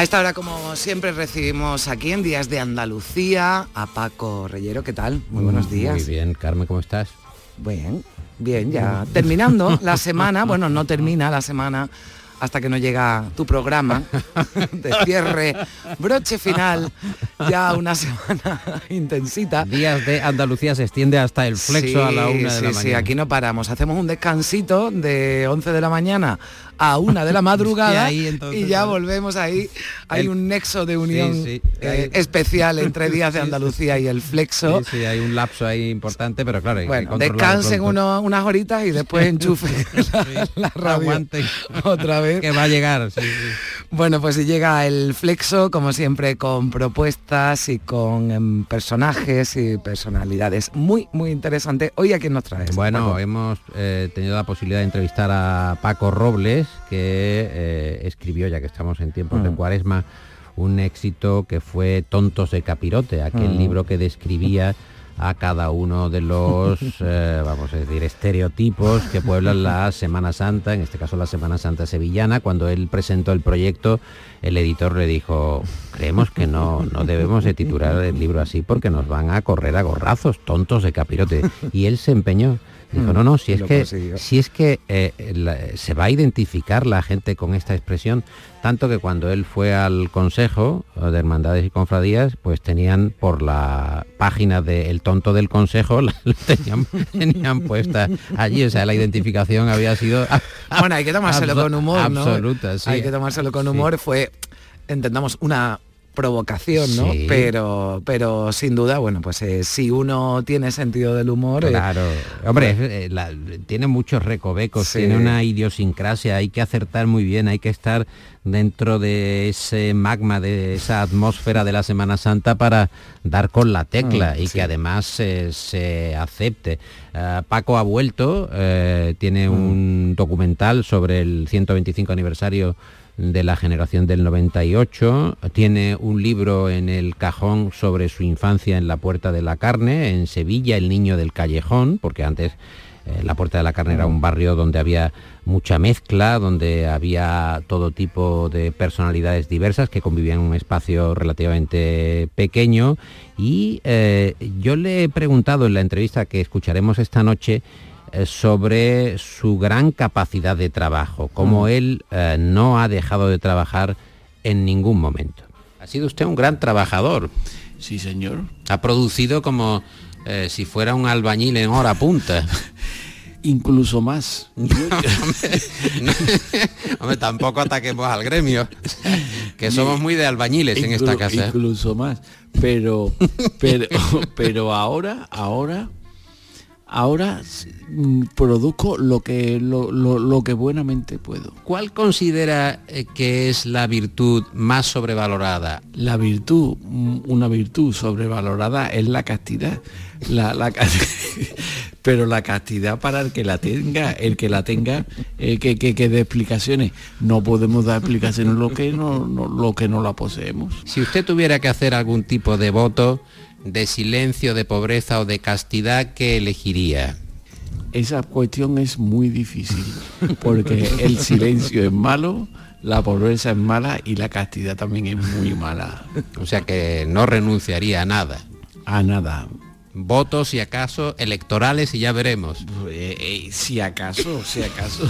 A esta hora, como siempre, recibimos aquí en Días de Andalucía a Paco Reyero. ¿Qué tal? Muy buenos días. Muy bien, Carmen, ¿cómo estás? Bien, bien, ya terminando la semana. Bueno, no termina la semana hasta que no llega tu programa de cierre, broche final, ya una semana intensita. Días de Andalucía se extiende hasta el flexo a la una de sí, la Sí, mañana. aquí no paramos. Hacemos un descansito de 11 de la mañana a una de la madrugada Y ahí, entonces, y ya volvemos ahí. Hay El- un nexo de unión Sí, sí. eh, especial entre Días de Andalucía y el flexo. Sí, sí, hay un lapso ahí importante, pero claro, hay Bueno, descansen uno- unas horitas y después enchufen la, la radio Aguanten. otra vez. Que va a llegar. Bueno, pues si llega el Flexo, como siempre, con propuestas y con em, personajes y personalidades muy, muy interesantes. Hoy a quién nos traes. Bueno, Paco? hemos eh, tenido la posibilidad de entrevistar a Paco Robles, que eh, escribió, ya que estamos en tiempos de Mm. cuaresma, un éxito que fue Tontos de Capirote, aquel Mm. libro que describía a cada uno de los, eh, vamos a decir, estereotipos que pueblan la Semana Santa, en este caso la Semana Santa sevillana. Cuando él presentó el proyecto, el editor le dijo, creemos que no, no debemos de titular el libro así porque nos van a correr a gorrazos, tontos de capirote. Y él se empeñó. Dijo, no, no, si es que, si es que eh, la- se va a identificar la gente con esta expresión, tanto que cuando él fue al Consejo de Hermandades y Confradías, pues tenían por la página de El Tonto del Consejo, la, la tenían, tenían puesta allí, o sea, la identificación había sido... Bueno, hay que tomárselo con humor, ¿no? Absoluta, sí. Hay que tomárselo con Sí. humor. Fue, entendamos, una provocación, ¿no? Sí. Pero, pero sin duda, bueno, pues eh, si uno tiene sentido del humor, eh, Claro, hombre, eh, la- tiene muchos recovecos, Sí. tiene una idiosincrasia, hay que acertar muy bien, hay que estar dentro de ese magma, de esa atmósfera de la Semana Santa para dar con la tecla Mm, y sí. que además se acepte. Paco ha vuelto, tiene un documental sobre el 125 aniversario de la generación del 98, tiene un libro en el cajón sobre su infancia en la Puerta de la Carne, en Sevilla, El Niño del Callejón, porque antes eh, la Puerta de la Carne era un barrio donde había mucha mezcla, donde había todo tipo de personalidades diversas que convivían en un espacio relativamente pequeño. Y eh, yo le he preguntado en la entrevista que escucharemos esta noche sobre su gran capacidad de trabajo, como él eh, no ha dejado de trabajar en ningún momento. Ha sido usted un gran trabajador. Sí, señor. Ha producido como eh, si fuera un albañil en hora punta. Incluso más. Hombre, tampoco ataquemos al gremio, que somos muy de albañiles en esta casa. Incluso más. Pero, pero, pero ahora, ahora, ahora mm, produzco lo que, lo, lo- lo que buenamente puedo. ¿Cuál considera eh, que es la virtud más sobrevalorada? La virtud, mm, una virtud sobrevalorada es la castidad. La, la pero la castidad para el que la tenga, el que la tenga, eh, que, que, que dé explicaciones. No podemos dar explicaciones lo que no, no- lo que no la poseemos. Si usted tuviera que hacer algún tipo de voto de silencio, de pobreza o de castidad, ¿qué elegiría? Esa cuestión es muy difícil, porque el silencio es malo, la pobreza es mala y la castidad también es muy mala. O sea que no renunciaría a nada. A nada. Votos, si acaso, electorales y ya veremos. Eh, eh, si acaso, si acaso.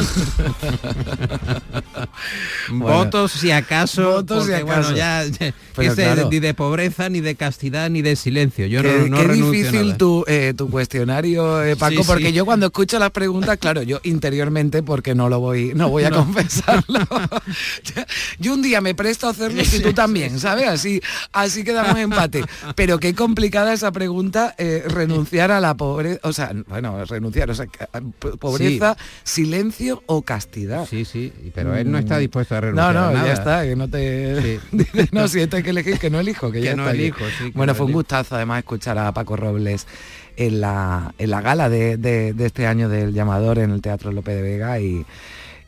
Votos, si acaso, Votos, si porque, bueno, acaso. ya, Pero ese claro. ni de pobreza, ni de castidad, ni de silencio. Yo qué, no, no qué difícil tu, eh, tu cuestionario, Paco, Sí, porque sí. yo cuando escucho las preguntas, claro, yo interiormente, porque no lo voy, no voy a confesarlo. yo un día me presto a hacerlo y tú también, ¿sabes? Así, así quedamos empate. Pero qué complicada esa pregunta, eh, renunciar a la pobreza, o sea, bueno, renunciar, o sea, P- Pobreza, silencio o castidad. Sí, sí, pero él no está dispuesto a No, renunciar no, a nada. ya está, que no te... Sí. No, si esto hay que elegir, que no elijo, que, Que ya no está elijo, sí, que Bueno, no fue un elijo. gustazo además escuchar a Paco Robles en la, en la gala de, de- de este año del llamador en el Teatro Lope de Vega y,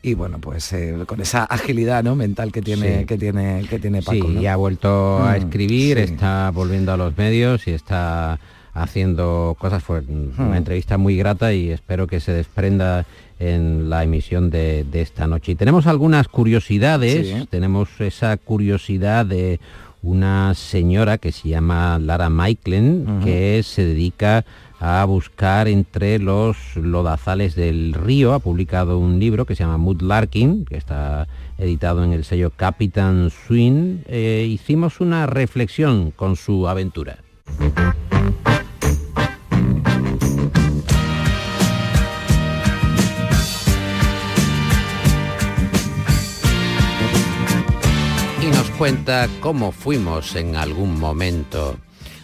y bueno, pues eh, con esa agilidad ¿no? mental que tiene, Sí. que tiene, que tiene Paco. Sí, ¿no? y ha vuelto a Mm, escribir, sí. está volviendo a los medios y está haciendo cosas. Fue una entrevista muy grata y espero que se desprenda en la emisión de, de esta noche. Y tenemos algunas curiosidades, Sí. tenemos esa curiosidad de una señora que se llama Lara Maiklen, que se dedica a buscar entre los lodazales del río. Ha publicado un libro que se llama Mood Larkin, que está editado en el sello Captain Swing. Eh, hicimos una reflexión con su aventura. Cuenta cómo fuimos en algún momento.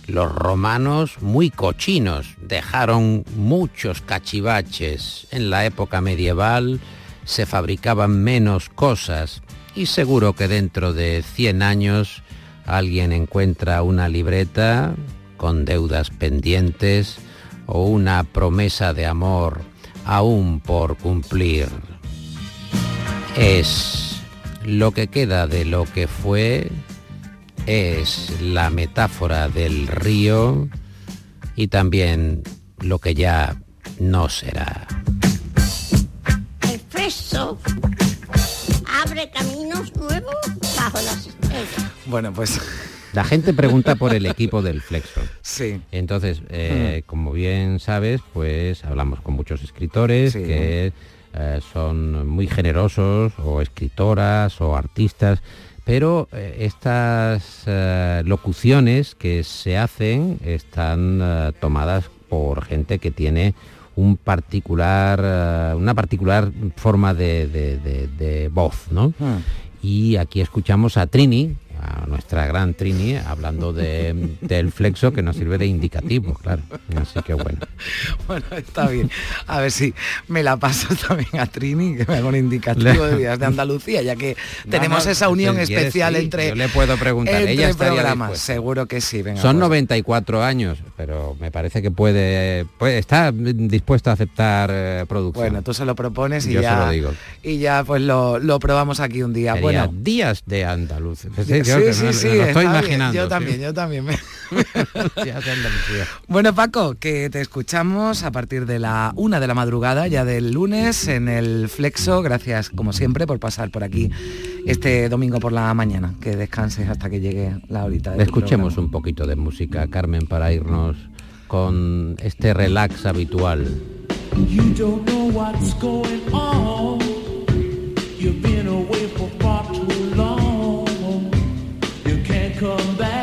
Los romanos, muy cochinos, dejaron muchos cachivaches. En la época medieval se fabricaban menos cosas y seguro que dentro de 100 años alguien encuentra una libreta con deudas pendientes o una promesa de amor aún por cumplir. Es lo que queda de lo que fue, es la metáfora del río y también lo que ya no será. El Flexo abre caminos nuevos bajo las estrellas. Bueno, pues La gente pregunta por el equipo del Flexo. sí. Entonces, eh, como bien sabes, pues hablamos con muchos escritores Sí. que eh, son muy generosos, o escritoras, o artistas, pero eh, estas eh, locuciones que se hacen están tomadas por gente que tiene un particular, una particular forma de, de- de- de voz, ¿no? Hmm. Y aquí escuchamos a Trini, a nuestra gran Trini, hablando de- del flexo que nos sirve de indicativo, claro. Así que bueno. Bueno, está bien. A ver si me la paso también a Trini, que me haga un indicativo de días de Andalucía, ya que tenemos no, esa unión si quieres, especial sí, entre, yo le puedo preguntar, ella programas. dispuesta. Seguro que sí. Venga, Son pues. 94 años, pero me parece que puede, puede está dispuesto a aceptar eh, producción. Bueno, tú se lo propones y Yo se ya, lo digo. y ya pues lo, lo probamos aquí un día. Sería bueno, días de andaluz. Sí, sí, que sí, me- sí, me lo estoy bien. imaginando. Yo sí. también, yo también. me-. Bueno, Paco, que te escuchamos a partir de la una de la madrugada, ya del lunes, en el Flexo. Gracias, como siempre, por pasar por aquí este domingo por la mañana. Que descanses hasta que llegue la horita. Escuchemos programa. un poquito de música, Carmen, para irnos con este relax habitual. You don't know what's going on. Come back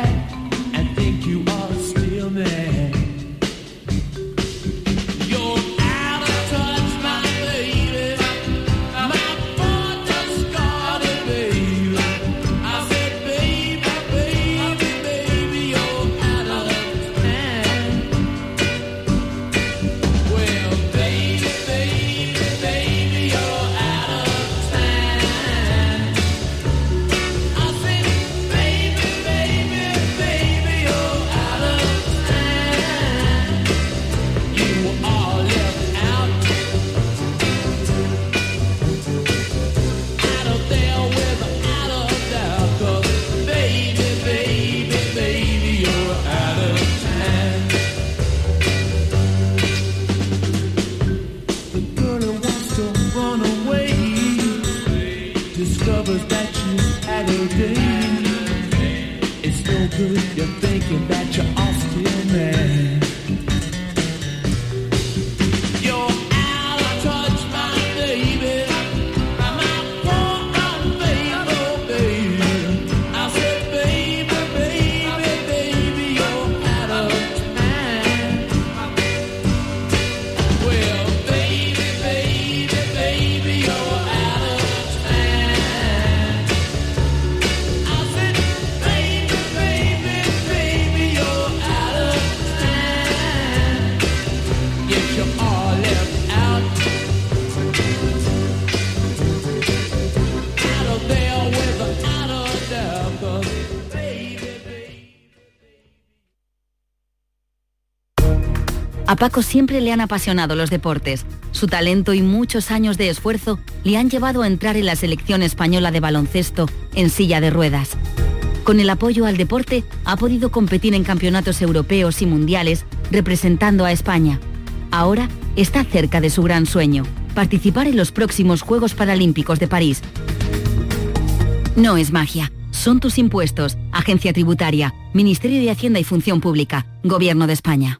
Paco siempre le han apasionado los deportes. Su talento y muchos años de esfuerzo le han llevado a entrar en la selección española de baloncesto en silla de ruedas. Con el apoyo al deporte ha podido competir en campeonatos europeos y mundiales representando a España. Ahora está cerca de su gran sueño, participar en los próximos Juegos Paralímpicos de París. No es magia, son tus impuestos, Agencia Tributaria, Ministerio de Hacienda y Función Pública, Gobierno de España.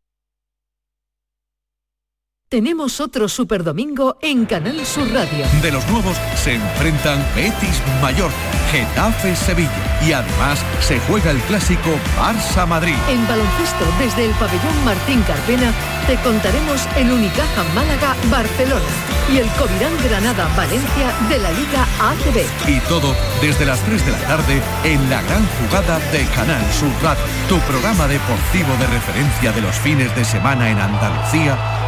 Tenemos otro Super Domingo en Canal Sur Radio. De los nuevos se enfrentan Betis Mallorca, Getafe Sevilla y además se juega el clásico Barça Madrid. En baloncesto, desde el pabellón Martín Carpena, te contaremos el Unicaja Málaga Barcelona y el Covirán Granada Valencia de la Liga ACB. Y todo desde las 3 de la tarde en la gran jugada de Canal Sur Radio, tu programa deportivo de referencia de los fines de semana en Andalucía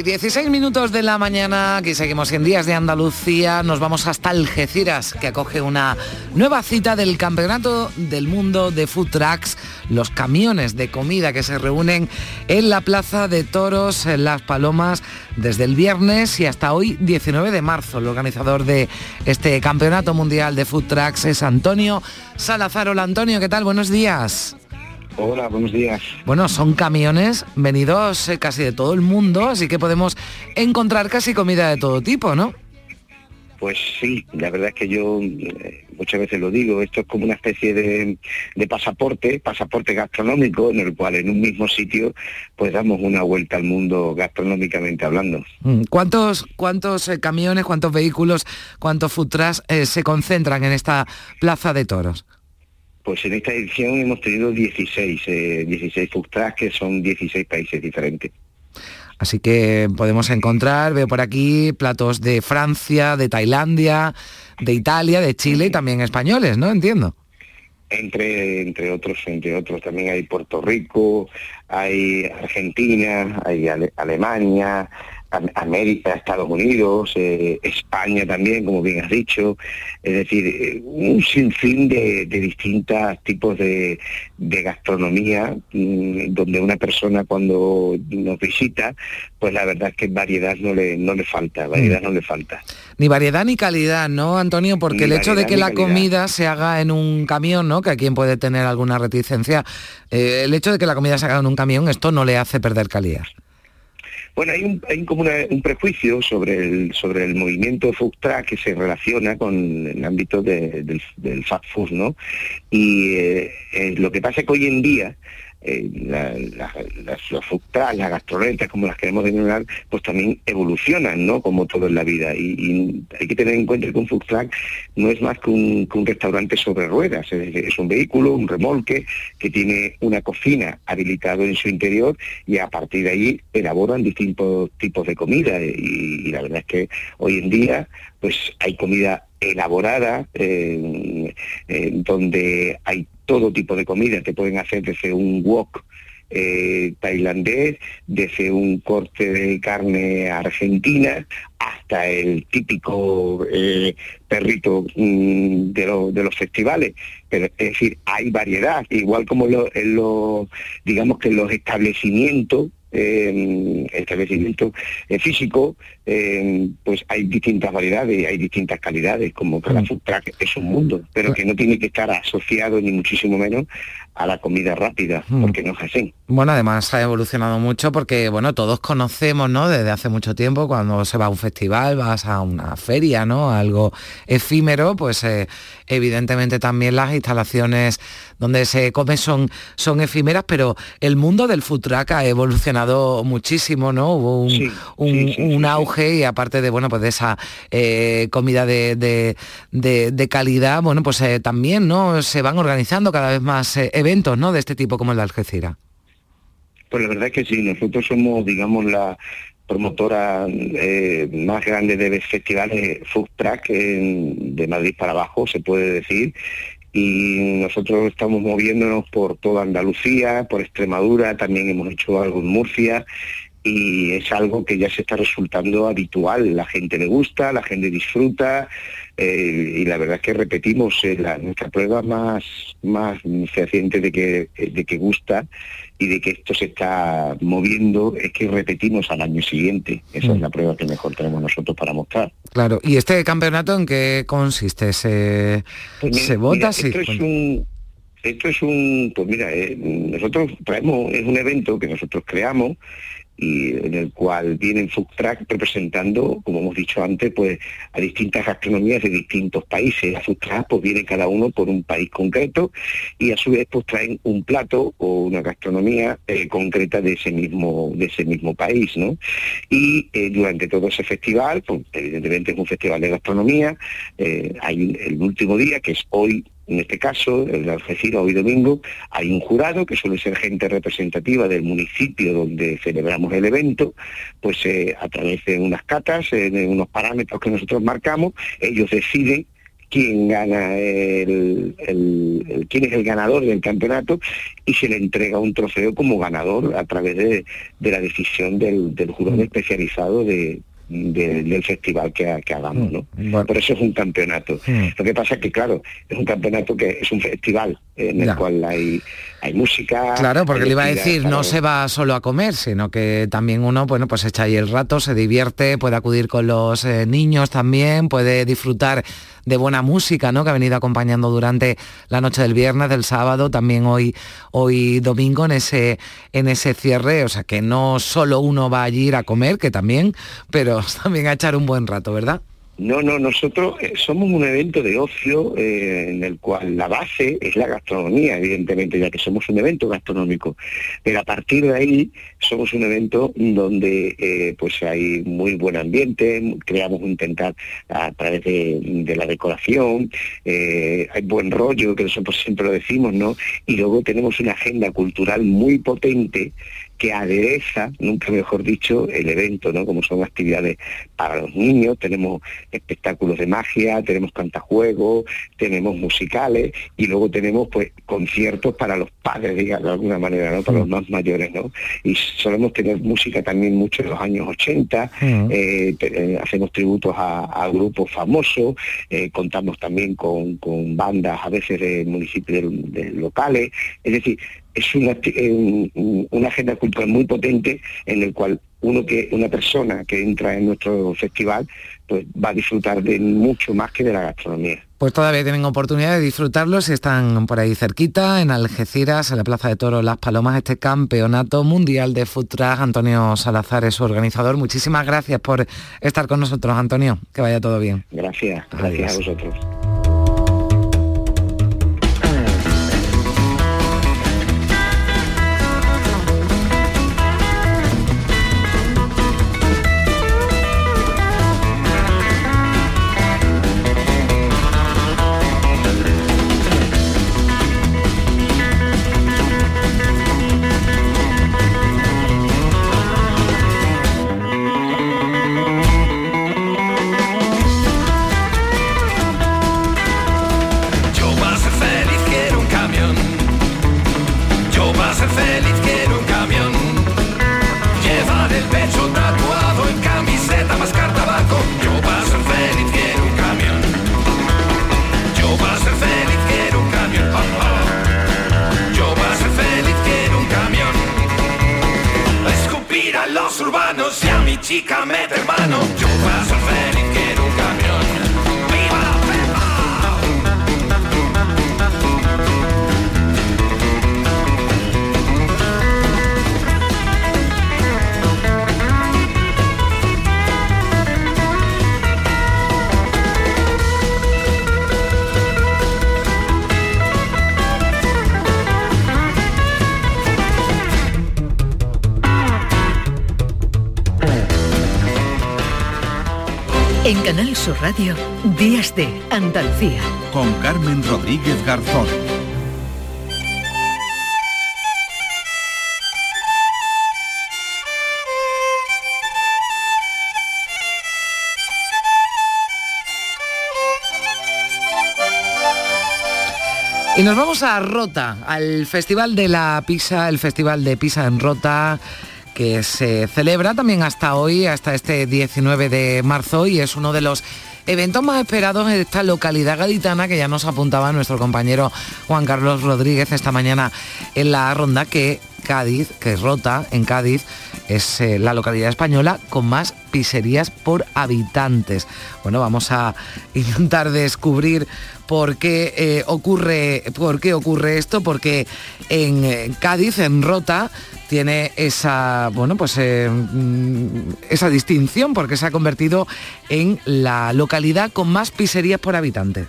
Y 16 minutos de la mañana, aquí seguimos en Días de Andalucía, nos vamos hasta Algeciras, que acoge una nueva cita del Campeonato del Mundo de Food Trucks, los camiones de comida que se reúnen en la Plaza de Toros, en Las Palomas, desde el viernes y hasta hoy 19 de marzo. El organizador de este Campeonato Mundial de Food Trucks es Antonio Salazar. Hola Antonio, ¿qué tal? Buenos días. Hola, buenos días. Bueno, son camiones venidos eh, casi de todo el mundo, así que podemos encontrar casi comida de todo tipo, ¿no? Pues sí, la verdad es que yo eh, muchas veces lo digo, esto es como una especie de, de pasaporte, pasaporte gastronómico, en el cual en un mismo sitio pues damos una vuelta al mundo gastronómicamente hablando. Mm, ¿Cuántos, cuántos eh, camiones, cuántos vehículos, cuántos food trucks eh, se concentran en esta plaza de toros? Pues en esta edición hemos tenido 16, eh, 16 food trucks que son 16 países diferentes. Así que podemos encontrar, veo por aquí, platos de Francia, de Tailandia, de Italia, de Chile y también españoles, ¿no? Entiendo. Entre, entre otros, entre otros también hay Puerto Rico, hay Argentina, hay Ale- Alemania, América, Estados Unidos, eh, España también, como bien has dicho, es decir, eh, un sinfín de, de distintos tipos de, de gastronomía, mm, donde una persona cuando nos visita, pues la verdad es que variedad no le, no le falta, variedad no le falta. Ni variedad ni calidad, ¿no, Antonio? Porque Ni el hecho de que la calidad. comida se haga en un camión, ¿no? Que a quien puede tener alguna reticencia, eh, el hecho de que la comida se haga en un camión, esto no le hace perder calidad. Bueno, hay un, hay como una- un prejuicio sobre el, sobre el movimiento food que se relaciona con el ámbito de- del, del fast food, ¿no? Y eh, eh, lo que pasa es que hoy en día eh, la- la- las, los las gastronetas, como las queremos denominar, pues también evolucionan, ¿no? Como todo en la vida. Y, y hay que tener en cuenta que un food truck no es más que un, que un restaurante sobre ruedas, es un vehículo, un remolque que tiene una cocina habilitado en su interior y a partir de ahí elaboran distintos tipos de comida. Y, y la verdad es que hoy en día pues hay comida elaborada eh, eh, donde hay todo tipo de comida, te pueden hacer desde un wok eh, tailandés, desde un corte de carne argentina hasta el típico eh, perrito mm, de, lo- de los festivales. Pero es decir, hay variedad, igual como en en los, digamos que los establecimientos eh, establecimientos eh, físicos, eh, pues hay distintas variedades, hay distintas calidades, como cada food truck es un mundo, pero que no tiene que estar asociado ni muchísimo menos a la comida rápida, Mm. porque no es así. Bueno, además ha evolucionado mucho porque, bueno, todos conocemos, ¿no? Desde hace mucho tiempo, cuando se va a un festival, vas a una feria, ¿no? Algo efímero, pues eh, evidentemente también las instalaciones donde se come son, son efímeras, pero el mundo del food truck ha evolucionado muchísimo, ¿no? Hubo un, un- un auge y aparte de, bueno, pues de esa eh, comida de, de- de- calidad, bueno, pues eh, también, ¿no? Se van organizando cada vez más eh, eventos, ¿no? De este tipo como el de Algeciras. Pues la verdad es que sí, nosotros somos, digamos, la promotora más grande de festivales food truck en- de Madrid para abajo, se puede decir, y nosotros estamos moviéndonos por toda Andalucía, por Extremadura, también hemos hecho algo en Murcia, y es algo que ya se está resultando habitual, la gente le gusta, la gente disfruta, eh, y la verdad es que repetimos eh, la- nuestra prueba más, más fehaciente de que, de que gusta y de que esto se está moviendo es que repetimos al año siguiente. Esa Mm. es la prueba que mejor tenemos nosotros para mostrar. Claro, ¿y este campeonato en qué consiste? ¿Se, Pues mira, se vota? mira, Sí, esto es un esto es un pues mira eh, nosotros traemos es un evento que nosotros creamos y en el cual vienen food truck representando como hemos dicho antes pues a distintas gastronomías de distintos países. A food truck pues viene cada uno por un país concreto y a su vez pues traen un plato o una gastronomía eh, concreta de ese mismo de ese mismo país no y eh, durante todo ese festival pues evidentemente es un festival de gastronomía eh, hay el último día que es hoy en este caso, el de Algeciras, hoy domingo, hay un jurado que suele ser gente representativa del municipio donde celebramos el evento, pues eh, a través de unas catas, eh, de unos parámetros que nosotros marcamos, ellos deciden quién gana el, el- el- quién es el ganador del campeonato y se le entrega un trofeo como ganador a través de, de la decisión del, del jurado especializado de, de- del festival que, ha- que hagamos, ¿no? Por eso es un campeonato. Mm. Lo que pasa es que, claro, es un campeonato que es un festival en el Ya. cual hay, hay música. Claro, porque le iba a decir, no se va solo a comer, sino que también uno, bueno, pues echa ahí el rato, se divierte, puede acudir con los eh, niños también, puede disfrutar de buena música, ¿no? Que ha venido acompañando durante la noche del viernes, del sábado, también hoy, hoy domingo en ese, en ese cierre. O sea que no solo uno va a ir a comer, que también, pero también a echar un buen rato, ¿verdad? No, no, nosotros eh, somos un evento de ocio eh, en el cual la base es la gastronomía, evidentemente, ya que somos un evento gastronómico. Pero a partir de ahí somos un evento donde eh, pues hay muy buen ambiente, creamos intentar a través de, la decoración, hay buen rollo, que nosotros siempre lo decimos, ¿no? Y luego tenemos una agenda cultural muy potente que adereza, nunca mejor dicho, el evento, ¿no? Como son actividades para los niños, tenemos espectáculos de magia, tenemos cantajuegos, tenemos musicales y luego tenemos pues conciertos para los padres, digamos, de alguna manera, ¿no? Para los más mayores, ¿no? Y solemos tener música también mucho de los años 80, eh, te- eh, hacemos tributos a, a grupos famosos, eh, contamos también con, con bandas a veces de municipios de- de locales, es decir, es una, eh, una agenda cultural muy potente en el cual uno que una persona que entra en nuestro festival pues va a disfrutar de mucho más que de la gastronomía. Pues todavía tienen oportunidad de disfrutarlo si están por ahí cerquita, en Algeciras, en la Plaza de Toros Las Palomas, este campeonato mundial de food truck. Antonio Salazar es su organizador. Muchísimas gracias por estar con nosotros, Antonio. Que vaya todo bien. Gracias, gracias a vosotros. En Canal Sur Radio, Días de Andalucía. Con Carmen Rodríguez Garzón. Y nos vamos a Rota, al Festival de la Pisa, el Festival de Pisa en Rota, que se celebra también hasta hoy, hasta este 19 de marzo, y es uno de los eventos más esperados en esta localidad gaditana que ya nos apuntaba nuestro compañero Juan Carlos Rodríguez esta mañana en la ronda que Cádiz, que es Rota, en Cádiz, es eh, la localidad española con más pizzerías por habitantes. Bueno, vamos a intentar descubrir por qué eh, ocurre, por qué ocurre esto, porque en eh, Cádiz, en Rota, tiene esa, bueno, pues mm, esa distinción porque se ha convertido en la localidad con más pizzerías por habitante.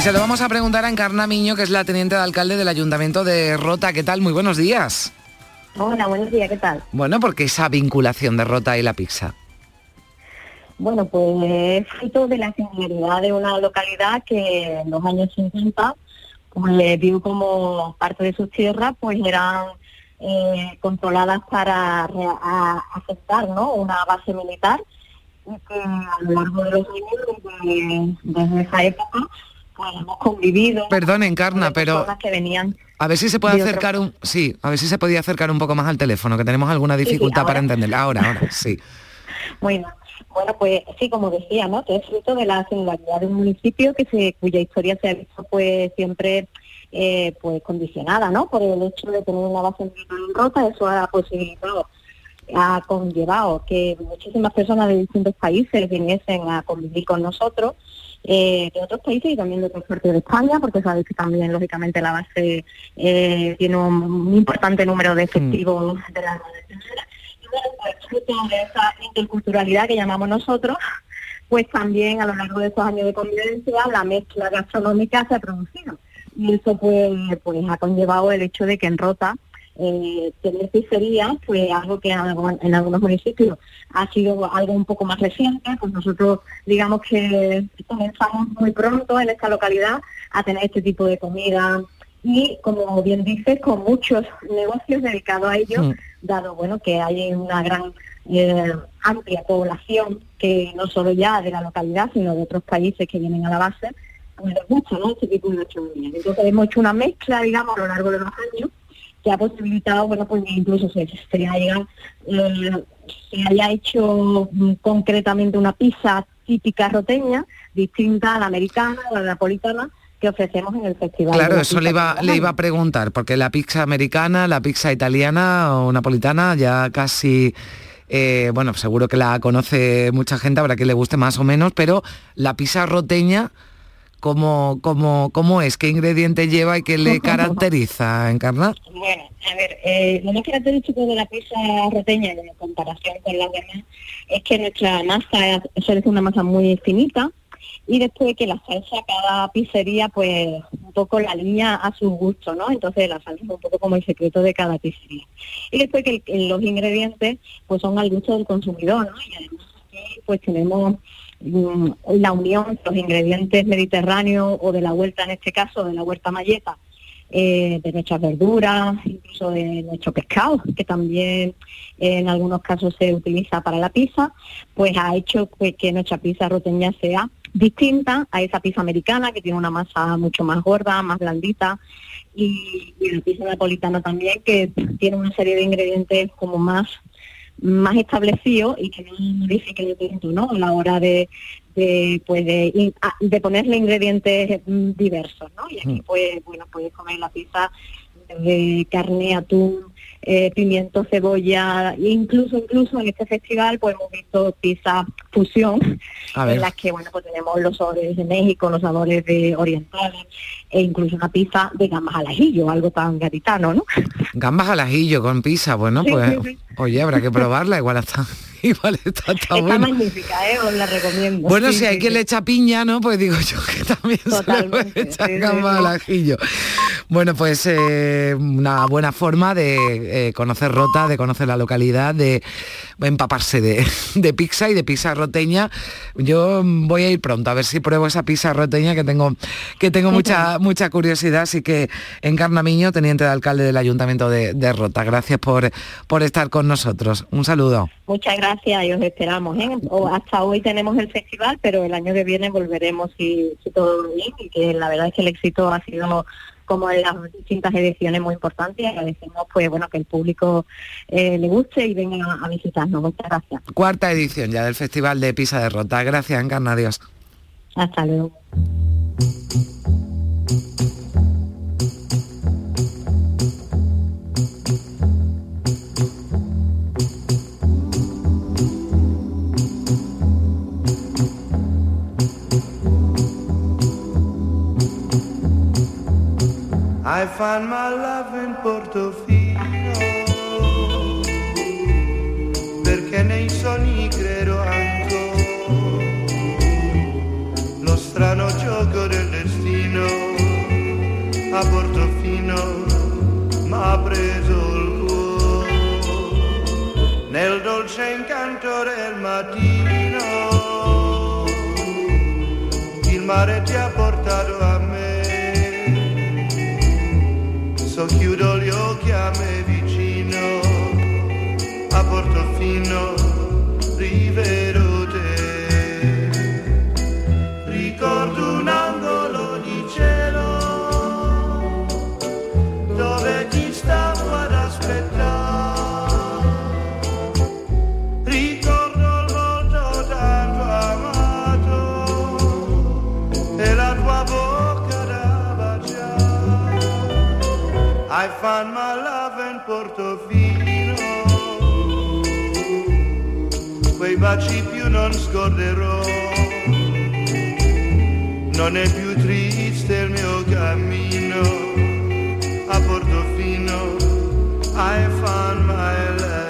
Y se lo vamos a preguntar a Encarna Miño, que es la teniente de alcalde del Ayuntamiento de Rota. ¿Qué tal? Muy buenos días. Hola, buenos días, ¿qué tal? Bueno, porque esa vinculación de Rota y la pizza. Bueno, pues es fruto de la singularidad de una localidad que en los años 50 pues vio como parte de sus tierras pues eran eh, controladas para aceptar ¿no? una base militar y que a lo largo de los años desde, desde esa época hemos convivido Perdón, Encarna, pero que venían a ver si se puede otro- acercar un... Sí, a ver si se podía acercar un poco más al teléfono, que tenemos alguna Sí, sí, dificultad para ahora. entenderla. Ahora, ahora, sí. Bueno, bueno, pues sí, como decía, ¿no? Que es fruto de la singularidad de un municipio que se, cuya historia se ha visto pues siempre eh, pues condicionada, ¿no? Por el hecho de tener una base Rota, eso ha posibilitado, ha conllevado que muchísimas personas de distintos países viniesen a convivir con nosotros, eh, de otros países y también de otras partes de España, porque sabéis que también, lógicamente, la base eh, tiene un, importante número de efectivos de la pues, fruto de esa interculturalidad que llamamos nosotros, pues también a lo largo de estos años de convivencia la mezcla gastronómica se ha producido. Y eso pues, pues ha conllevado el hecho de que en Rota eh, tener pizzería, pues algo que en, algu- en algunos municipios ha sido algo un poco más reciente, pues nosotros digamos que comenzamos muy pronto en esta localidad a tener este tipo de comida y como bien dices, con muchos negocios dedicados a ello, Mm. dado bueno que hay una gran eh, amplia población que no solo ya de la localidad, sino de otros países que vienen a la base, pues les gusta ¿no? este tipo de gastronomía. Entonces hemos hecho una mezcla, digamos, a lo largo de los años que ha posibilitado, bueno, pues incluso se, se haya, eh, se haya hecho mm, concretamente una pizza típica roteña, distinta a la americana, a la napolitana, que ofrecemos en el festival. Claro, la eso le iba, le iba a preguntar, porque la pizza americana, la pizza italiana o napolitana ya casi... eh, bueno, seguro que la conoce mucha gente, habrá que le guste más o menos, pero la pizza roteña, ¿cómo, cómo, cómo es? ¿Qué ingrediente lleva y qué le caracteriza, Encarna? Bueno, a ver, eh, lo más característico de la pizza roteña en comparación con las demás es que nuestra masa suele ser una masa muy finita y después que la salsa cada pizzería pues un poco la línea a su gusto, ¿no? Entonces la salsa es un poco como el secreto de cada pizzería. Y después que el- los ingredientes pues son al gusto del consumidor, ¿no? Y además aquí, pues tenemos la unión de los ingredientes mediterráneos o de la huerta en este caso, de la huerta malleta, eh, de nuestras verduras, incluso de nuestro pescado, que también eh, en algunos casos se utiliza para la pizza, pues ha hecho que nuestra pizza roteña sea distinta a esa pizza americana, que tiene una masa mucho más gorda, más blandita, y la pizza napolitana también, que tiene una serie de ingredientes como más más establecidos y que no modifique tanto, ¿no? A la hora de, de, pues de, in- a- de ponerle ingredientes mm, diversos, ¿no? Y aquí pues bueno puedes comer la pizza de carne, atún, eh, pimiento, cebolla, e incluso incluso en este festival pues hemos visto pizza fusión en las que bueno pues tenemos los sabores de México, los sabores de orientales e incluso una pizza de gambas al ajillo, algo tan gaditano, ¿no? Gambas al ajillo con pizza, bueno, Sí, pues, sí, sí. oye, habrá que probarla, igual está, igual está, está Está bueno. magnífica, ¿eh? Os la recomiendo. Bueno, Sí, si hay sí, quien sí. le echa piña, ¿no? Pues digo yo que también se le al ajillo. Bueno, pues eh, una buena forma de eh, conocer Rota, de conocer la localidad, de empaparse de, de pizza y de pizza roteña. Yo voy a ir pronto a ver si pruebo esa pizza roteña que tengo, que tengo mucha, mucha curiosidad. Así que Encarna Miño, teniente de alcalde del Ayuntamiento de, de Rota, gracias por, por estar con nosotros. Un saludo. Muchas gracias y os esperamos. ¿eh? O hasta hoy tenemos el festival, pero el año que viene volveremos si, si todo bien y que la verdad es que el éxito ha sido como en las distintas ediciones muy importante y agradecemos pues bueno que el público eh, le guste y venga a visitarnos. Muchas gracias. Cuarta edición ya del Festival de Pizza de Rota. Gracias, Encarna, adiós. Hasta luego. I find my love in Portofino. Perché nei sogni credo ancora. Lo strano gioco del destino a Portofino m'ha preso il cuore. Nel dolce incanto del mattino il mare ti ha portato a me So chiudo gli occhi a me vicino, a Portofino rivedo te. Ricordo un I found my love in Portofino, quei baci più non scorderò, non è più triste il mio cammino, a Portofino I found my love.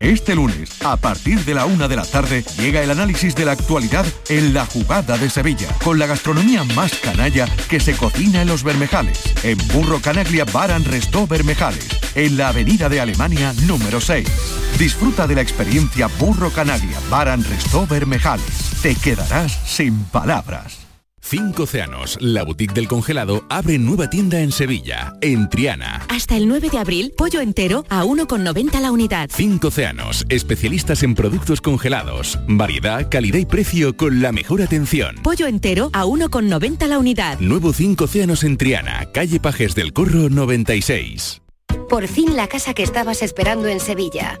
Este lunes, a partir de la una de la tarde, llega el análisis de la actualidad en la jugada de Sevilla, con la gastronomía más canalla que se cocina en los Bermejales, en Burro Canaglia Baran Restó Bermejales, en la avenida de Alemania número 6. Disfruta de la experiencia Burro Canaglia Baran Restó Bermejales. Te quedarás sin palabras. Cinco Océanos, la boutique del congelado, abre nueva tienda en Sevilla, en Triana. Hasta el 9 de abril, pollo entero a 1,90 la unidad. Cinco Océanos, especialistas en productos congelados. Variedad, calidad y precio con la mejor atención. Pollo entero a 1,90 la unidad. Nuevo Cinco Océanos en Triana, calle Pajes del Corro 96. Por fin la casa que estabas esperando en Sevilla.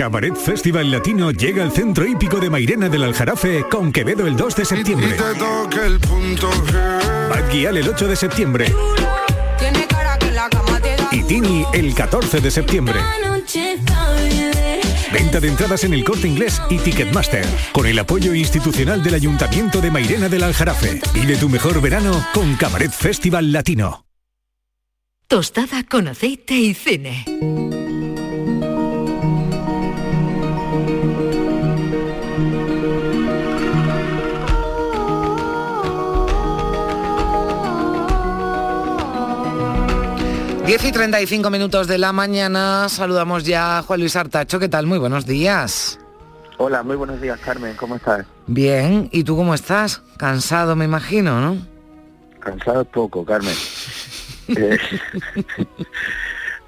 Cabaret Festival Latino llega al centro hípico de Mairena del Aljarafe con Quevedo el 2 de septiembre. Bad Gyal el 8 de septiembre. Y Tini el 14 de septiembre. Venta de entradas en el corte inglés y Ticketmaster, con el apoyo institucional del Ayuntamiento de Mairena del Aljarafe. Vive tu mejor verano con Cabaret Festival Latino. Tostada con aceite y cine. Diez y 35 minutos de la mañana, saludamos ya a Juan Luis Artacho, ¿qué tal? Muy buenos días. Hola, muy buenos días, Carmen. ¿Cómo estás? Bien, ¿y tú cómo estás? Cansado, me imagino, ¿no? Cansado poco, Carmen. Eh,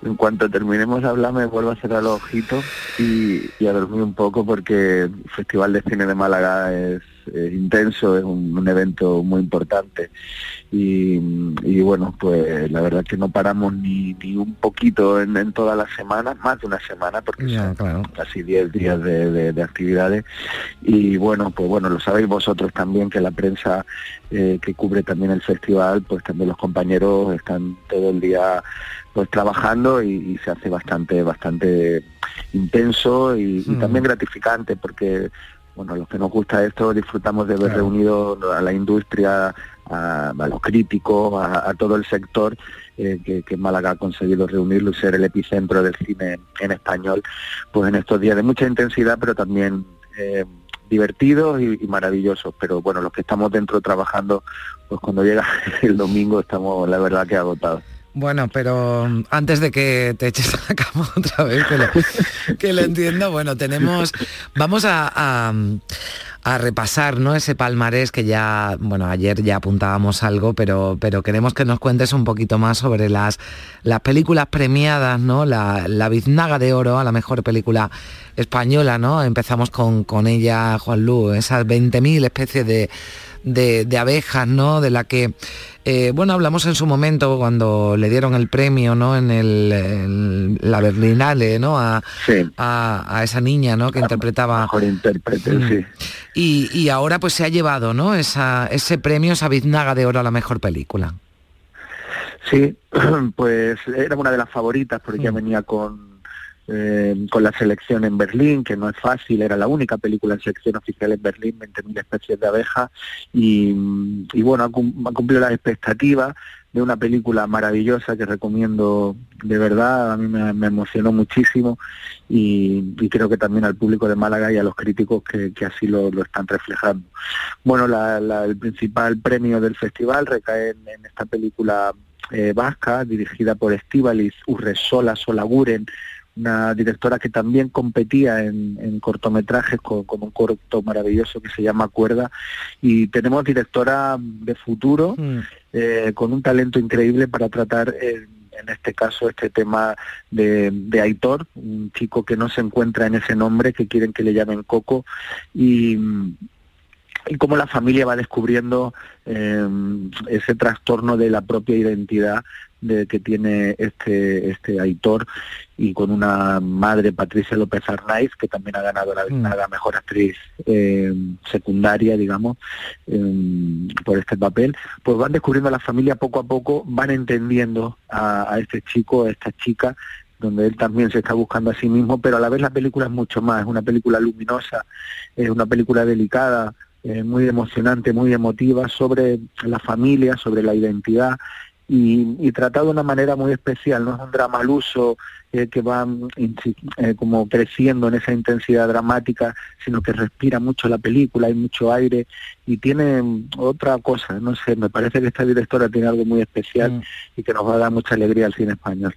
en cuanto terminemos de hablar me vuelvo a cerrar los ojitos y, y a dormir un poco porque el Festival de Cine de Málaga es, es intenso, es un, un evento muy importante y, y bueno, pues la verdad que no paramos ni, ni un poquito en, en todas las semanas, más de una semana porque Ya, claro. casi 10 días de, de- de actividades y bueno pues bueno lo sabéis vosotros también que la prensa eh, que cubre también el festival pues también los compañeros están todo el día pues trabajando y, y se hace bastante bastante intenso y, y Mm. también gratificante porque bueno, los que nos gusta esto disfrutamos de ver reunido a la industria, a, a los críticos, a, a todo el sector eh, que, que Málaga ha conseguido reunirlo y ser el epicentro del cine en español, pues en estos días de mucha intensidad, pero también eh, divertidos y, y maravillosos. Pero bueno, los que estamos dentro trabajando, pues cuando llega el domingo estamos, la verdad, que agotados. Bueno, pero mm, antes de que te eches a la cama otra vez, que lo, que entiendo, bueno, tenemos, vamos a, a- a repasar ¿no? ese palmarés que ya, bueno, ayer ya apuntábamos algo, pero, pero queremos que nos cuentes un poquito más sobre las, las películas premiadas, ¿no? La, la biznaga de oro a la mejor película española, ¿no? Empezamos con, con ella, Juan Lu, esas 20.000 especies de, de, de abejas, ¿no? De la que, eh, bueno, hablamos en su momento cuando le dieron el premio, ¿no? En el, en la Berlinale, ¿no? A, a, a esa niña, ¿no? Que interpretaba... Mejor intérprete, Mm. sí. Y, y ahora pues se ha llevado, ¿no? Esa, ese premio, esa biznaga de oro a la mejor película. Sí, pues era una de las favoritas porque ya venía con, eh, con la selección en Berlín, que no es fácil, era la única película en selección oficial en Berlín, 20.000 especies de abejas, y, y bueno, ha, cum- ha cumplido las expectativas de una película maravillosa que recomiendo de verdad, a mí me, emocionó muchísimo y, creo que también al público de Málaga y a los críticos que, así lo, están reflejando. Bueno, la- la- el principal premio del festival recae en, en esta película eh, vasca, dirigida por Estíbaliz Urresola Solaguren, una directora que también competía en, en cortometrajes con, con un corto maravilloso que se llama Cuerda. Y tenemos directora de futuro, eh, con un talento increíble para tratar, eh, en este caso, este tema de, de Aitor, un chico que no se encuentra en ese nombre, que quieren que le llamen Coco, y, y cómo la familia va descubriendo eh, ese trastorno de la propia identidad de que tiene este este Aitor y con una madre Patricia López Arnaiz que también ha ganado la, la mejor actriz eh, secundaria digamos eh, por este papel pues van descubriendo a la familia poco a poco van entendiendo a, a este chico a esta chica donde él también se está buscando a sí mismo, pero a la vez la película es mucho más, es una película luminosa, es una película delicada, eh, muy emocionante, muy emotiva sobre la familia, sobre la identidad y, y tratado de una manera muy especial, no es un drama al uso eh, que va mm, eh, como creciendo en esa intensidad dramática, sino que respira mucho la película, hay mucho aire y tiene mm, otra cosa, no sé, me parece que esta directora tiene algo muy especial y que nos va a dar mucha alegría al cine español.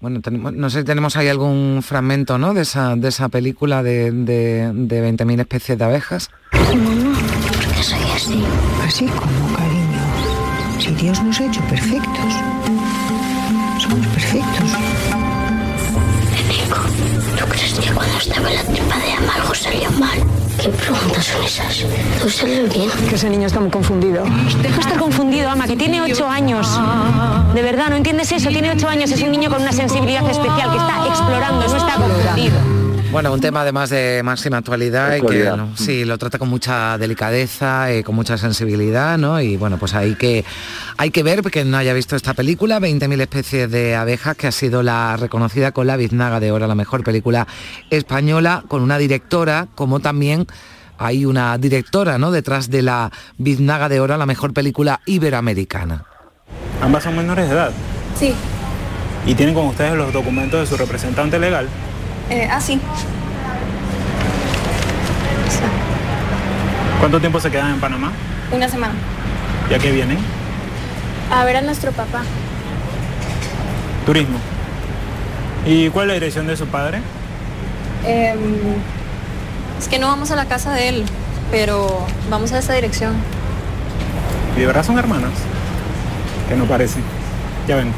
Bueno, tenemos, no sé si tenemos ahí algún fragmento, ¿no? De esa, de esa película de, de, de 20.000 especies de abejas. Soy así. Así como. Si Dios nos ha hecho perfectos. Somos perfectos. ¿Tú crees que cuando estaba en la tripa de Ama algo salió mal? ¿Qué preguntas son esas? ¿Tú salió bien? Que ese niño está muy confundido. Deja de estar confundido, Ama, que tiene ocho años. De verdad, ¿no entiendes eso? Tiene ocho años, es un niño con una sensibilidad especial que está explorando, no está confundido. Bueno, un tema además de máxima actualidad y que. ¿no? sí, lo trata con mucha delicadeza, eh, con mucha sensibilidad, ¿no? Y bueno, pues hay que, hay que ver, que no haya visto esta película, 20.000 especies de abejas, que ha sido la reconocida con la Biznaga de Oro, la mejor película española, con una directora, como también hay una directora, ¿no? Detrás de la Biznaga de Oro, la mejor película iberoamericana. Ambas son menores de edad Sí, y tienen con ustedes los documentos de su representante legal. Eh, ah, sí. ¿Cuánto tiempo se quedan en Panamá? Una semana. ¿Ya que vienen? A ver a nuestro papá. Turismo. ¿Y cuál es la dirección de su padre? Em, es que no vamos a la casa de él, pero vamos a esa dirección. ¿Y de verdad son hermanas? Que no parece. Ya ven.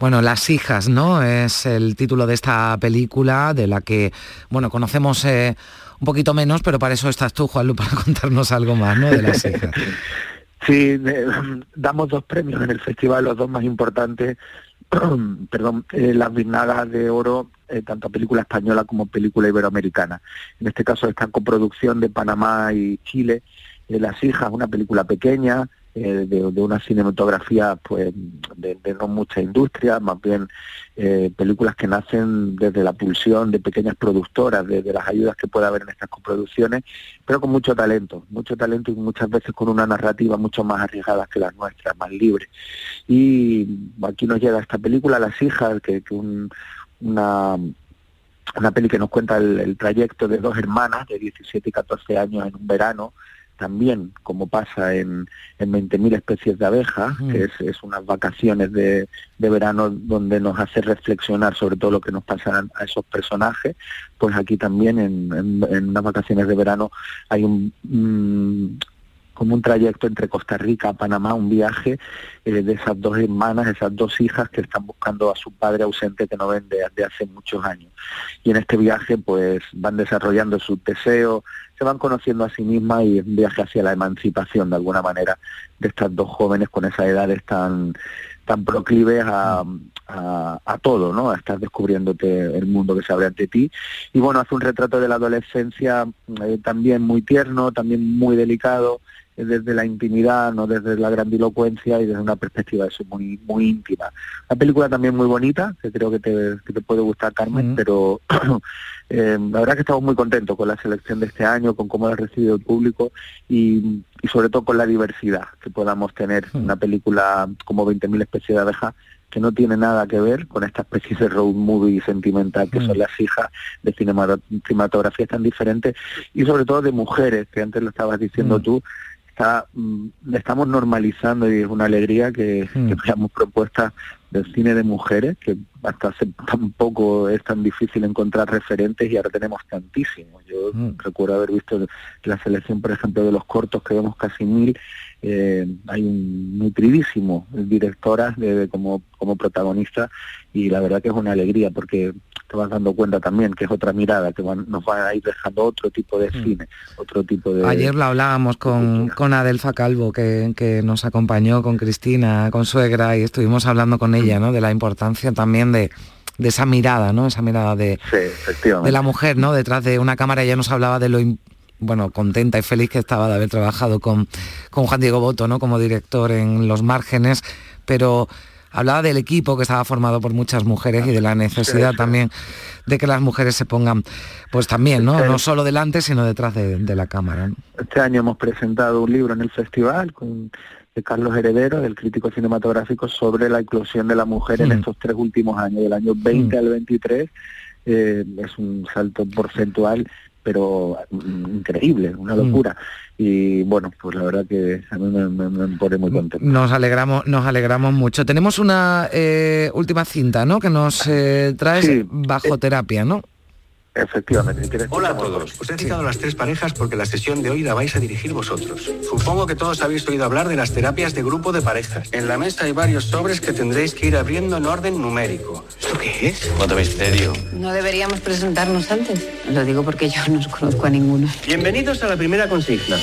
Bueno, Las hijas, ¿no? Es el título de esta película de la que, bueno, conocemos eh, un poquito menos, pero para eso estás tú, Juanlu, para contarnos algo más, ¿no? De Las hijas. Sí, damos dos premios en el festival, los dos más importantes, perdón, eh, las Biznagas de Oro, eh, tanto película española como película iberoamericana. En este caso esta coproducción de Panamá y Chile, eh, Las hijas, una película pequeña, eh, de, una cinematografía pues de, no mucha industria, más bien eh, películas que nacen desde la pulsión de pequeñas productoras, de, de las ayudas que puede haber en estas coproducciones, pero con mucho talento, mucho talento y muchas veces con una narrativa mucho más arriesgada que las nuestras, más libre. Y aquí nos llega esta película, Las hijas, que, que un- una, una peli que nos cuenta el trayecto de dos hermanas de 17 y 14 años en un verano, también como pasa en, en 20.000 especies de abejas, que es, es unas vacaciones de, de verano donde nos hace reflexionar sobre todo lo que nos pasa a esos personajes, pues aquí también en, en- en unas vacaciones de verano hay un, un- como un trayecto entre Costa Rica a Panamá, un viaje eh, de esas dos hermanas, esas dos hijas que están buscando a su padre ausente que no ven desde hace muchos años. Y en este viaje pues van desarrollando sus deseos, se van conociendo a sí mismas y es un viaje hacia la emancipación de alguna manera de estas dos jóvenes con esas edades tan tan proclives a, todo, ¿no? A estar descubriéndote el mundo que se abre ante ti. Y bueno, hace un retrato de la adolescencia eh, también muy tierno, también muy delicado, desde la intimidad, no desde la grandilocuencia y desde una perspectiva eso muy muy íntima. Una película también muy bonita, que creo que te, que te puede gustar, Carmen, pero eh, la verdad que estamos muy contentos con la selección de este año, con cómo la ha recibido el público y, y sobre todo con la diversidad que podamos tener. Una película como 20.000 especies de abejas que no tiene nada que ver con esta especie de road movie sentimental que son las hijas de cinema- cinematografías tan diferentes y sobre todo de mujeres, que antes lo estabas diciendo tú, está, mm, estamos normalizando y es una alegría que, que veamos propuestas del cine de mujeres, que hasta hace tan poco es tan difícil encontrar referentes y ahora tenemos tantísimos. Yo recuerdo haber visto la selección, por ejemplo, de los cortos, que vemos casi mil, eh, hay un nutridísimo directoras de, de como, como protagonista y la verdad que es una alegría porque te vas dando cuenta también que es otra mirada, que van- nos va a ir dejando otro tipo de cine, otro tipo de... Ayer lo hablábamos con, con Adelfa Calvo, que, que nos acompañó con Cristina, con suegra, y estuvimos hablando con ella, ¿no? De la importancia también de, de esa mirada, ¿no? Esa mirada de, Sí, de la mujer, ¿no? Detrás de una cámara ella nos hablaba de lo bueno, contenta y feliz que estaba de haber trabajado con, con Juan Diego Boto, ¿no? Como director en Los Márgenes, pero hablaba del equipo que estaba formado por muchas mujeres y de la necesidad sí. también de que las mujeres se pongan, pues también, ¿no? No solo delante, sino detrás de, de la cámara. ¿no? Este año hemos presentado un libro en el festival con, de Carlos Heredero, del crítico cinematográfico, sobre la inclusión de la mujer en Mm. estos tres últimos años, del año 20 al 23. eh, es un salto porcentual, pero mm, increíble, una locura. Y bueno, pues la verdad que a mí me, me- me pone muy contento. Nos alegramos, nos alegramos mucho. Tenemos una eh, última cinta, ¿no? Que nos eh, traes Sí. bajo terapia, ¿no? Efectivamente. Hola a todos. Os he citado a las tres parejas porque la sesión de hoy la vais a dirigir vosotros. Supongo que todos habéis oído hablar de las terapias de grupo de parejas. En la mesa hay varios sobres que tendréis que ir abriendo en orden numérico. ¿Esto qué es? Cuánto misterio. ¿No deberíamos presentarnos antes? Lo digo porque yo no os conozco a ninguno. Bienvenidos a la primera consigna.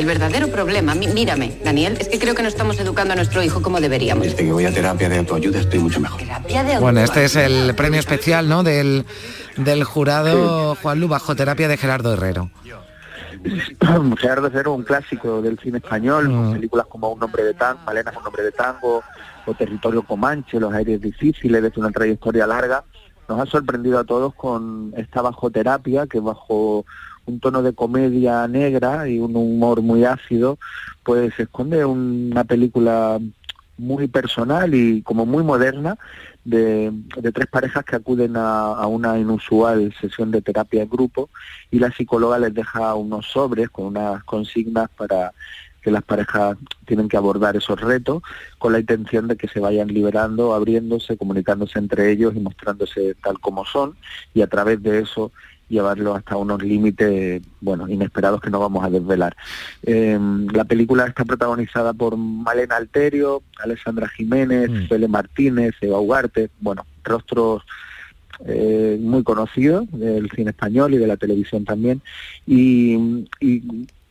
El verdadero problema, mí- mírame, Daniel, es que creo que no estamos educando a nuestro hijo como deberíamos. Desde que voy a terapia de autoayuda estoy mucho mejor. Terapia de Bueno, este es el premio especial, ¿no? Del, del jurado Juan Lu bajo terapia de Gerardo Herrero. Gerardo Herrero, un clásico del cine español, Mm. con películas como Un hombre de tango, Malena es un hombre de tango, o Territorio Comanche, Los aires difíciles, desde una trayectoria larga, nos ha sorprendido a todos con esta bajo terapia, que bajo un tono de comedia negra y un humor muy ácido, pues esconde una película muy personal y como muy moderna de, de tres parejas que acuden a, a una inusual sesión de terapia en grupo y la psicóloga les deja unos sobres con unas consignas para que las parejas tienen que abordar esos retos con la intención de que se vayan liberando, abriéndose, comunicándose entre ellos y mostrándose tal como son y a través de eso llevarlo hasta unos límites, bueno, inesperados que no vamos a desvelar. Eh, la película está protagonizada por Malena Alterio, Alessandra Jiménez, Fele Martínez, Eva Ugarte, bueno, rostros eh, muy conocidos del cine español y de la televisión también. Y, y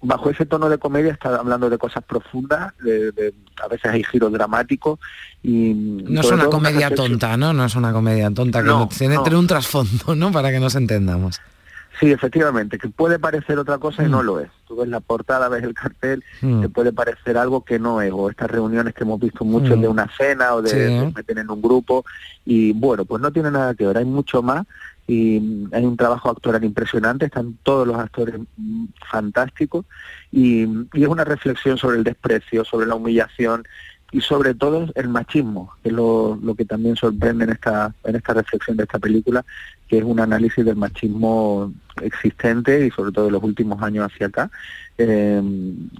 bajo ese tono de comedia está hablando de cosas profundas, de, de- a veces hay giros dramáticos y No es una comedia tonta, ¿no? No es una comedia tonta, que No, tiene, no. un trasfondo, ¿no? Para que nos entendamos. Sí, efectivamente, que puede parecer otra cosa y no lo es. Tú ves la portada, ves el cartel, Mm. te puede parecer algo que no es, o estas reuniones que hemos visto mucho Mm. de una cena o de, Sí. de meten en un grupo, y bueno, pues no tiene nada que ver, hay mucho más y mm, hay un trabajo actoral impresionante, están todos los actores mm, fantásticos y, y es una reflexión sobre el desprecio, sobre la humillación y sobre todo el machismo, que es lo, lo que también sorprende en esta, en esta reflexión de esta película, que es un análisis del machismo existente y sobre todo de los últimos años hacia acá, eh,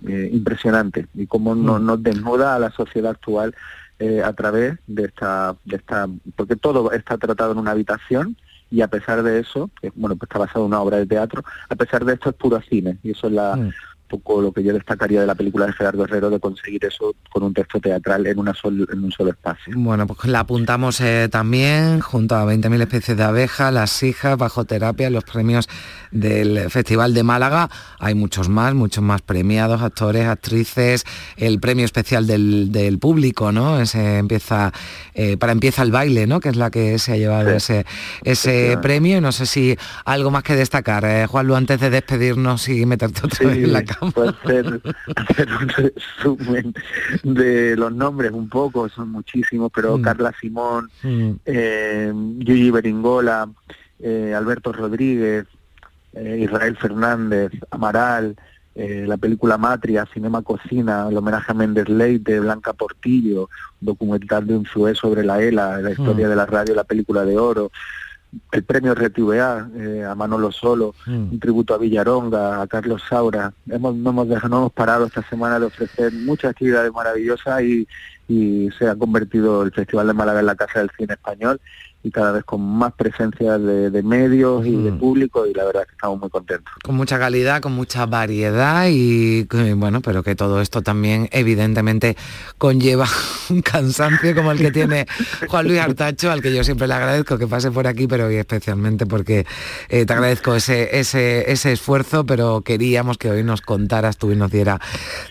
eh, impresionante, y cómo no- nos desnuda a la sociedad actual eh, a través de esta, de esta, porque todo está tratado en una habitación y a pesar de eso, que bueno, pues está basado en una obra de teatro, a pesar de esto es puro cine, y eso es la, Mm. Poco lo que yo destacaría de la película de Gerardo Herrero, de conseguir eso con un texto teatral en, una sol- en un solo espacio. Bueno, pues la apuntamos eh, también junto a 20.000 especies de abejas, las hijas, bajo terapia, los premios del Festival de Málaga. Hay muchos más, muchos más premiados, actores, actrices, el premio especial del, del público, ¿no? Ese empieza, eh, para empieza el baile, ¿no? Que es la que se ha llevado ese, ese premio. Y no sé si algo más que destacar, eh, Juanlu, antes de despedirnos y meterte otra vez en la cama. puedo hacer, hacer un resumen de los nombres un poco, son muchísimos, pero Mm. Carla Simón, Mm. eh, Beringola, eh, Alberto Rodríguez, eh, Israel Fernández, Amaral, eh, la película Matria, Cinema Cocina, el homenaje a Méndez Leite, Blanca Portillo, documental de un sobre la ELA, la historia Mm. de la radio, la película de oro, el premio RTVA eh, a Manolo Solo, Mm. un tributo a Villaronga, a Carlos Saura. Hemos, no, hemos dejado, no hemos parado esta semana de ofrecer muchas actividades maravillosas y, y se ha convertido el Festival de Málaga en la Casa del Cine Español y cada vez con más presencia de, de medios y de público y la verdad es que estamos muy contentos. con mucha calidad, con mucha variedad y bueno, pero que todo esto también evidentemente conlleva un cansancio como el que tiene Juan Luis Artacho, al que yo siempre le agradezco que pase por aquí, pero hoy especialmente porque eh, te agradezco ese, ese, ese esfuerzo, pero queríamos que hoy nos contaras tú y nos diera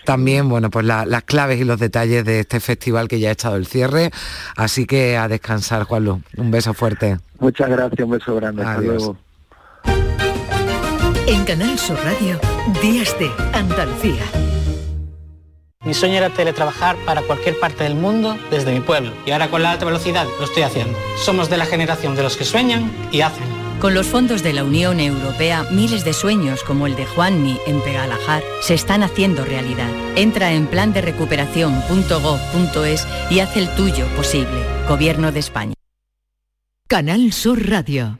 también, bueno, pues la- las claves y los detalles de este festival que ya ha echado el cierre. Así que a descansar, Juanlu. Un beso fuerte. Muchas gracias, un beso grande. Hasta Adiós. luego. En Canal Sur Radio, Días de Andalucía. Mi sueño era teletrabajar para cualquier parte del mundo desde mi pueblo. Y ahora con la alta velocidad lo estoy haciendo. Somos de la generación de los que sueñan y hacen. Con los fondos de la Unión Europea, miles de sueños como el de Juanmi en Pegalajar se están haciendo realidad. Entra en plan de y haz el tuyo posible. Gobierno de España. Canal Sur Radio.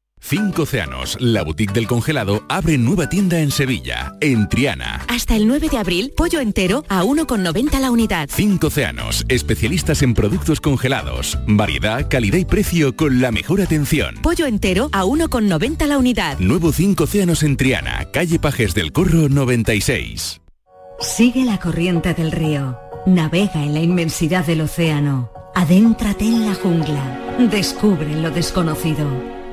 Cinco Océanos, la boutique del congelado, abre nueva tienda en Sevilla, en Triana. Hasta el 9 de abril, pollo entero a 1,90 la unidad. Cinco Océanos, especialistas en productos congelados. Variedad, calidad y precio con la mejor atención. Pollo entero a 1,90 la unidad. Nuevo Cinco Océanos en Triana, calle Pajes del Corro 96. Sigue la corriente del río. Navega en la inmensidad del océano. Adéntrate en la jungla. Descubre lo desconocido.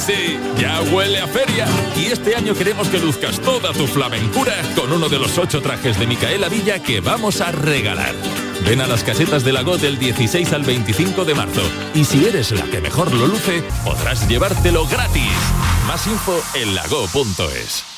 sí, ya huele a feria. Y este año queremos que luzcas toda tu flamencura con uno de los ocho trajes de Micaela Villa que vamos a regalar. Ven a las casetas de Lago del 16 al 25 de marzo. Y si eres la que mejor lo luce, podrás llevártelo gratis. Más info en lago.es.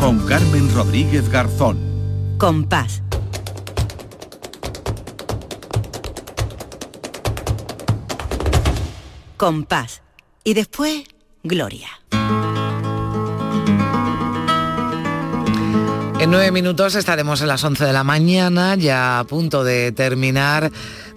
con Carmen Rodríguez Garzón. Compás. Compás. Y después, Gloria. En nueve minutos estaremos en las 11 de la mañana, ya a punto de terminar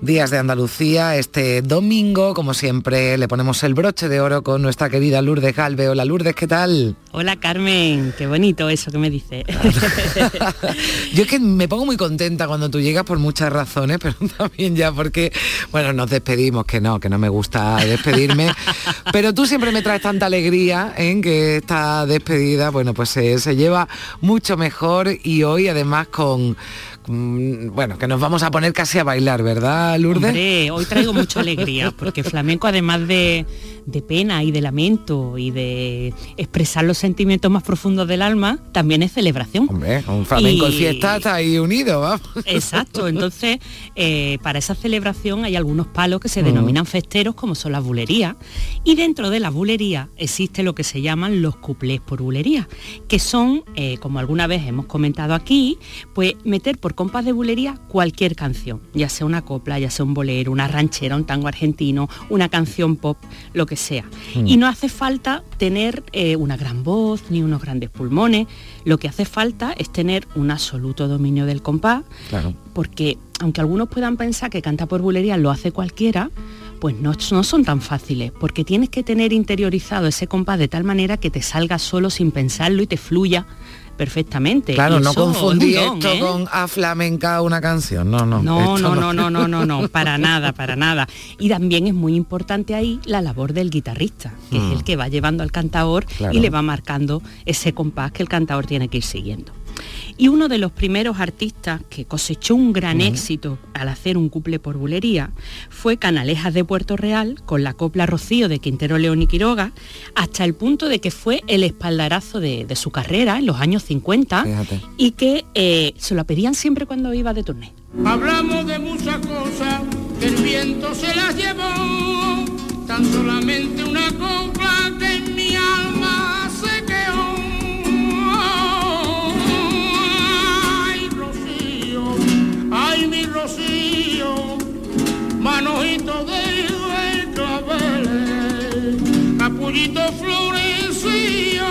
Días de Andalucía. Este domingo, como siempre, le ponemos el broche de oro con nuestra querida Lourdes Galve. Hola Lourdes, ¿qué tal? Hola Carmen, qué bonito eso que me dice. Yo es que me pongo muy contenta cuando tú llegas por muchas razones, pero también ya porque, bueno, nos despedimos, que no, que no me gusta despedirme, pero tú siempre me traes tanta alegría en que esta despedida, bueno, pues se, se lleva mucho mejor y hoy además con bueno, que nos vamos a poner casi a bailar, ¿verdad, Lourdes? Hombre, hoy traigo mucha alegría, porque flamenco además de, de pena y de lamento y de expresar los sentimientos más profundos del alma, también es celebración. Hombre, un flamenco y fiesta está ahí unido, ¿va? Exacto, entonces eh, para esa celebración hay algunos palos que se Mm. denominan festeros, como son las bulerías, y dentro de las bulerías existe lo que se llaman los cuplés por bulería, que son, eh, como alguna vez hemos comentado aquí, pues meter por compás de bulería cualquier canción, ya sea una copla, ya sea un bolero, una ranchera, un tango argentino, una canción pop, lo que sea. Mm. Y no hace falta tener eh, una gran voz ni unos grandes pulmones, lo que hace falta es tener un absoluto dominio del compás, Claro. porque aunque algunos puedan pensar que canta por bulería lo hace cualquiera, pues no, no son tan fáciles, porque tienes que tener interiorizado ese compás de tal manera que te salga solo sin pensarlo y te fluya perfectamente. Claro, no don, esto ¿eh? con a flamenca una canción, no, no. No, no, no, no, no, no, no, para nada, para nada. Y también es muy importante ahí la labor del guitarrista, que Mm. es el que va llevando al cantador y le va marcando ese compás que el cantador tiene que ir siguiendo. Y uno de los primeros artistas que cosechó un gran éxito al hacer un couple por bulería fue Canalejas de Puerto Real con la copla Rocío de Quintero León y Quiroga, hasta el punto de que fue el espaldarazo de, de su carrera en los años 50 Fíjate. y que eh, se lo pedían siempre cuando iba de turné. Hablamos de muchas cosas que el viento se las llevó, tan solamente una copla que rocío, manojito de claveles, capullito florecido,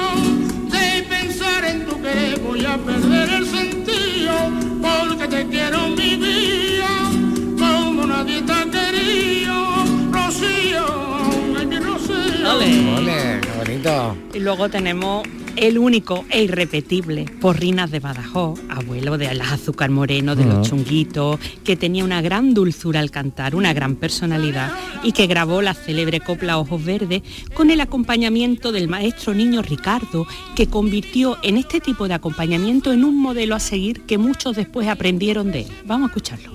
de pensar en tu querer voy a perder el sentido, porque te quiero mi vida, como nadie te ha querido. Rocío. Ole, qué bonito. Y luego tenemos el único e irrepetible Porrinas de Badajoz, abuelo de las azúcar moreno, de los chunguitos, que tenía una gran dulzura al cantar, una gran personalidad y que grabó la célebre copla Ojos Verdes con el acompañamiento del maestro niño Ricardo, que convirtió en este tipo de acompañamiento en un modelo a seguir que muchos después aprendieron de él. Vamos a escucharlo.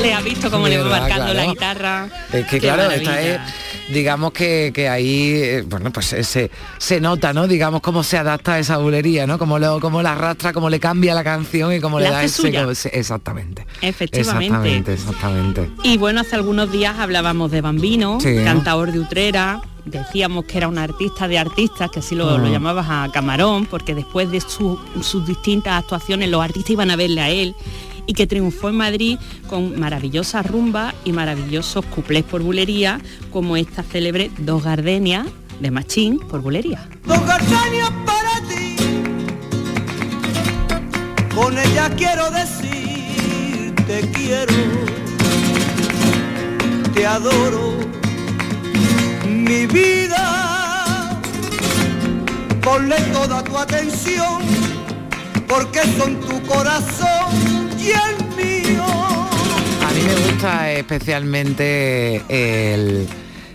Le ha visto cómo le va marcando la guitarra. Es que Qué claro, esta es, digamos que, que ahí, eh, bueno, pues eh, se, se nota, ¿no? Digamos cómo se adapta a esa bulería, ¿no? Cómo, lo, cómo la arrastra, cómo le cambia la canción y cómo La le da hace ese... suya. Exactamente. Efectivamente. Exactamente, exactamente. Y bueno, hace algunos días hablábamos de Bambino, Sí. cantador de Utrera. Decíamos que era un artista de artistas, que así lo, Ah. lo llamabas a Camarón, porque después de su- sus distintas actuaciones los artistas iban a verle a él y que triunfó en Madrid con maravillosas rumbas y maravillosos cuplés por bulería, como esta célebre Dos Gardenias de Machín por bulería. Dos gardenias para ti. Con ella quiero decir te quiero, te adoro, mi vida. Ponle toda tu atención, porque son tu corazón y el mío. A mí me gusta especialmente el,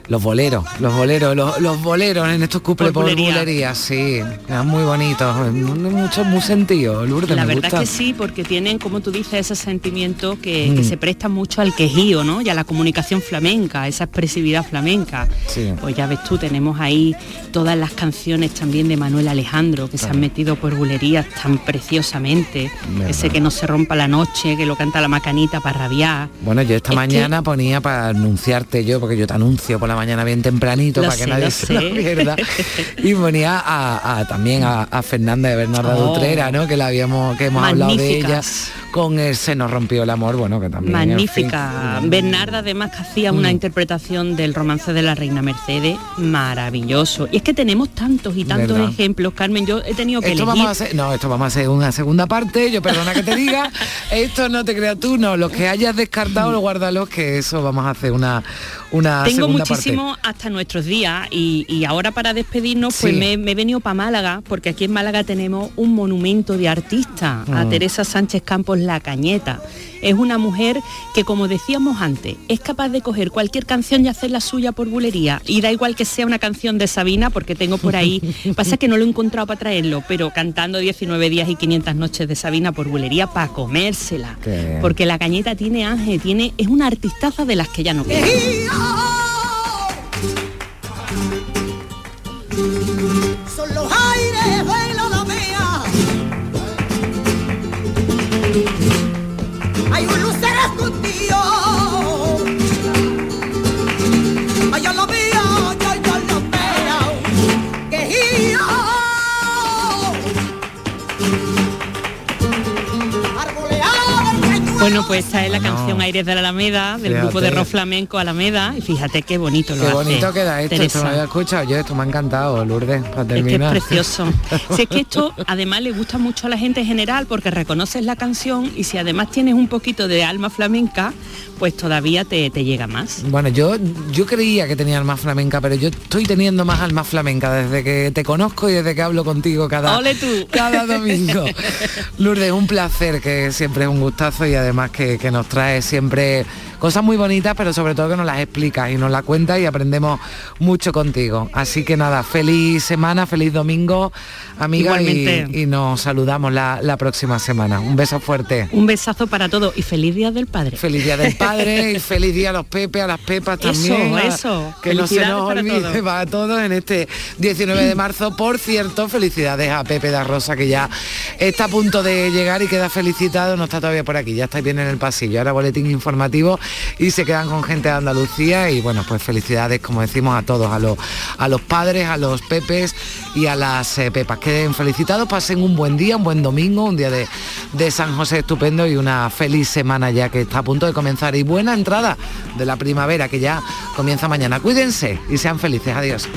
los boleros, los boleros, los, los boleros en estos cuples Por bulería. sí, eran muy bonitos, mu- mucho, muy sentido, Lourdes, La verdad gusta. que sí, porque tienen, como tú dices, ese sentimiento que, Mm. que se presta mucho al quejío, ¿no? Y a la comunicación flamenca, esa expresividad flamenca. Sí. Pues ya ves tú, tenemos ahí todas las canciones también de Manuel Alejandro, que se han metido por bulerías tan preciosamente. Ese que no se rompa la noche, que lo canta la macanita para rabiar. Bueno, yo esta Es mañana ponía para anunciarte yo, porque yo te anuncio por la mañana bien tempranito Lo para que nadie se lo pierda. Y ponía a, a- también a, a Fernanda de Bernarda Oh. Utrera, ¿no? Que la habíamos, que hemos hablado de ella. Con el Se nos rompió el amor, bueno, que también. en Magnífica. Bernarda además que hacía una Mm. interpretación del romance de la reina Mercedes maravilloso. Y es que tenemos tantos y tantos ¿Verdad? ejemplos, Carmen. Yo he tenido que Esto elegir. vamos a hacer, no, esto vamos a hacer una segunda parte, yo perdona que te diga, esto no te creas tú, no, los que hayas descartado, guárdalos, que eso vamos a hacer una, una Tengo segunda muchísimo hasta nuestros días y, y ahora para despedirnos pues Sí. me, me he venido para Málaga porque aquí en Málaga tenemos un monumento de artista a Mm. Teresa Sánchez Campos La Cañeta. Es una mujer que como decíamos antes es capaz de coger cualquier canción y hacer la suya por bulería y da igual que sea una canción de Sabina porque tengo por ahí, pasa que no lo he encontrado para traerlo, pero cantando 19 días y 500 noches de Sabina por bulería para comérsela. Porque La Cañeta tiene ángel, tiene, es una artistaza de las que ya no queda. Bueno, pues esta es la canción Aires de la Alameda, del grupo de rock flamenco Alameda, y fíjate qué bonito lo Qué hace. bonito queda esto, esto Teresa. no lo había escuchado yo, esto me ha encantado, Lourdes, para Es que es terminar. precioso. Si es que esto además le gusta mucho a la gente en general porque reconoces la canción y si además tienes un poquito de alma flamenca, pues todavía te, te llega más. Bueno, yo, yo creía que tenía alma flamenca, pero yo estoy teniendo más alma flamenca desde que te conozco y desde que hablo contigo cada, Ole tú. cada domingo. Lourdes, un placer, que siempre es un gustazo y además que, que nos trae siempre cosas muy bonitas, pero sobre todo que nos las explicas y nos las cuentas y aprendemos mucho contigo. Así que nada, feliz semana, feliz domingo, amiga, y, y nos saludamos la, la próxima semana. Un beso fuerte. Un besazo para todos y feliz Día del Padre. Feliz Día del Padre y feliz día a los Pepe, a las Pepas también. a- eso. Que no se nos para olvide todos. para todos en este 19 de marzo. Por cierto, felicidades a Pepe da Rosa que ya está a punto de llegar y queda felicitado, no está todavía por aquí, ya está bien en el pasillo. Ahora boletín informativo y se quedan con gente de Andalucía y bueno, pues felicidades, como decimos, a todos, a los, a los padres, a los pepes y a las eh, pepas. Queden felicitados, pasen un buen día, un buen domingo, un día de, de San José estupendo y una feliz semana ya que está a punto de comenzar y buena entrada de la primavera que ya comienza mañana. Cuídense y sean felices. Adiós.